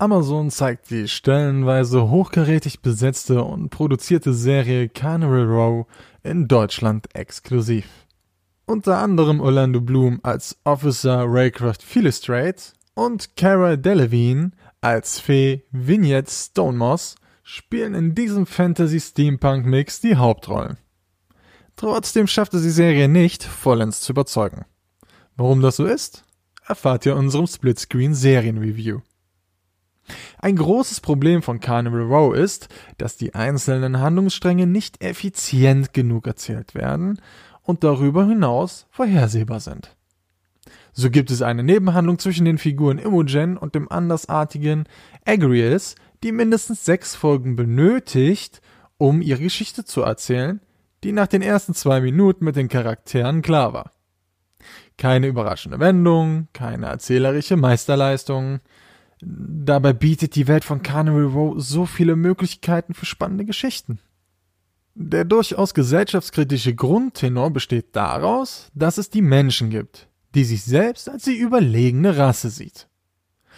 Amazon zeigt die stellenweise hochkarätig besetzte und produzierte Serie Carnival Row in Deutschland exklusiv. Unter anderem Orlando Bloom als Officer Raycroft Philostrate und Cara Delevingne als Fee Vignette Stonemoss spielen in diesem Fantasy-Steampunk-Mix die Hauptrollen. Trotzdem schaffte die Serie nicht, vollends zu überzeugen. Warum das so ist, erfahrt ihr in unserem Splitscreen-Serien-Review. Ein großes Problem von Carnival Row ist, dass die einzelnen Handlungsstränge nicht effizient genug erzählt werden und darüber hinaus vorhersehbar sind. So gibt es eine Nebenhandlung zwischen den Figuren Imogen und dem andersartigen Agrius, die mindestens sechs Folgen benötigt, um ihre Geschichte zu erzählen, die nach den ersten zwei Minuten mit den Charakteren klar war. Keine überraschende Wendung, keine erzählerische Meisterleistung, Dabei bietet die Welt von Carnival Row so viele Möglichkeiten für spannende Geschichten. Der durchaus gesellschaftskritische Grundtenor besteht daraus, dass es die Menschen gibt, die sich selbst als die überlegene Rasse sieht.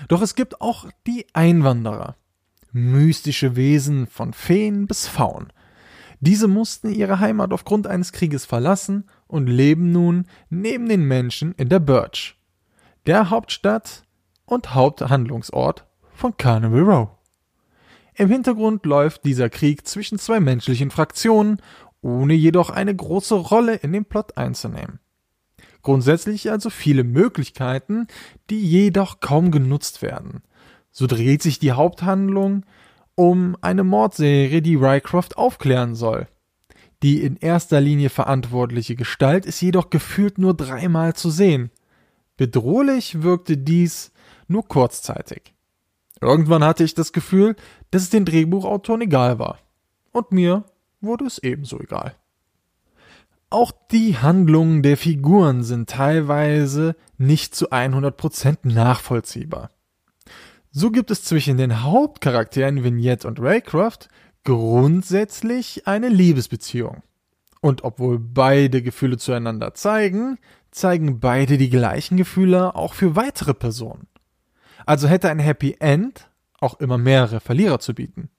Doch es gibt auch die Einwanderer, mystische Wesen von Feen bis Faun. Diese mussten ihre Heimat aufgrund eines Krieges verlassen und leben nun neben den Menschen in der Birch, der Hauptstadt und Haupthandlungsort von Carnival Row. Im Hintergrund läuft dieser Krieg zwischen zwei menschlichen Fraktionen, ohne jedoch eine große Rolle in den Plot einzunehmen. Grundsätzlich also viele Möglichkeiten, die jedoch kaum genutzt werden. So dreht sich die Haupthandlung um eine Mordserie, die Rycroft aufklären soll. Die in erster Linie verantwortliche Gestalt ist jedoch gefühlt nur dreimal zu sehen. Bedrohlich wirkte dies nur kurzzeitig. Irgendwann hatte ich das Gefühl, dass es den Drehbuchautoren egal war. Und mir wurde es ebenso egal. Auch die Handlungen der Figuren sind teilweise nicht zu 100% nachvollziehbar. So gibt es zwischen den Hauptcharakteren Vignette und Raycroft grundsätzlich eine Liebesbeziehung. Und obwohl beide Gefühle zueinander zeigen, zeigen beide die gleichen Gefühle auch für weitere Personen. Also hätte ein Happy End auch immer mehrere Verlierer zu bieten.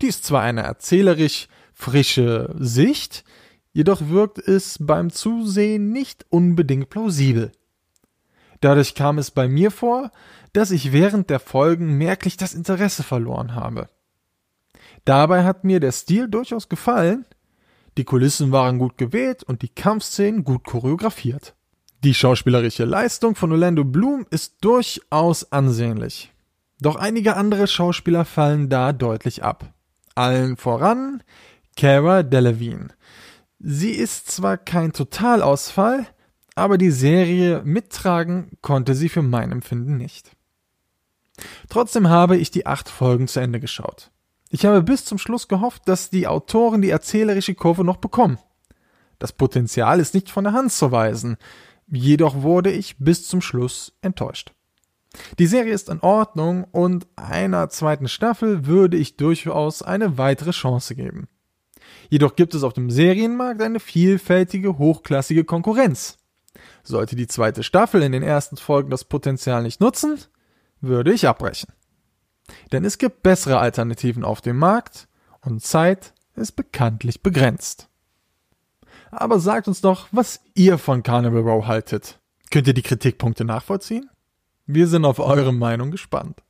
Dies zwar eine erzählerisch frische Sicht, jedoch wirkt es beim Zusehen nicht unbedingt plausibel. Dadurch kam es bei mir vor, dass ich während der Folgen merklich das Interesse verloren habe. Dabei hat mir der Stil durchaus gefallen, die Kulissen waren gut gewählt und die Kampfszenen gut choreografiert. Die schauspielerische Leistung von Orlando Bloom ist durchaus ansehnlich. Doch einige andere Schauspieler fallen da deutlich ab. Allen voran Cara Delevingne. Sie ist zwar kein Totalausfall, aber die Serie mittragen konnte sie für mein Empfinden nicht. Trotzdem habe ich die acht Folgen zu Ende geschaut. Ich habe bis zum Schluss gehofft, dass die Autoren die erzählerische Kurve noch bekommen. Das Potenzial ist nicht von der Hand zu weisen, Jedoch wurde ich bis zum Schluss enttäuscht. Die Serie ist in Ordnung und einer zweiten Staffel würde ich durchaus eine weitere Chance geben. Jedoch gibt es auf dem Serienmarkt eine vielfältige, hochklassige Konkurrenz. Sollte die zweite Staffel in den ersten Folgen das Potenzial nicht nutzen, würde ich abbrechen. Denn es gibt bessere Alternativen auf dem Markt und Zeit ist bekanntlich begrenzt. Aber sagt uns doch, was ihr von Carnival Row haltet. Könnt ihr die Kritikpunkte nachvollziehen? Wir sind auf eure Meinung gespannt.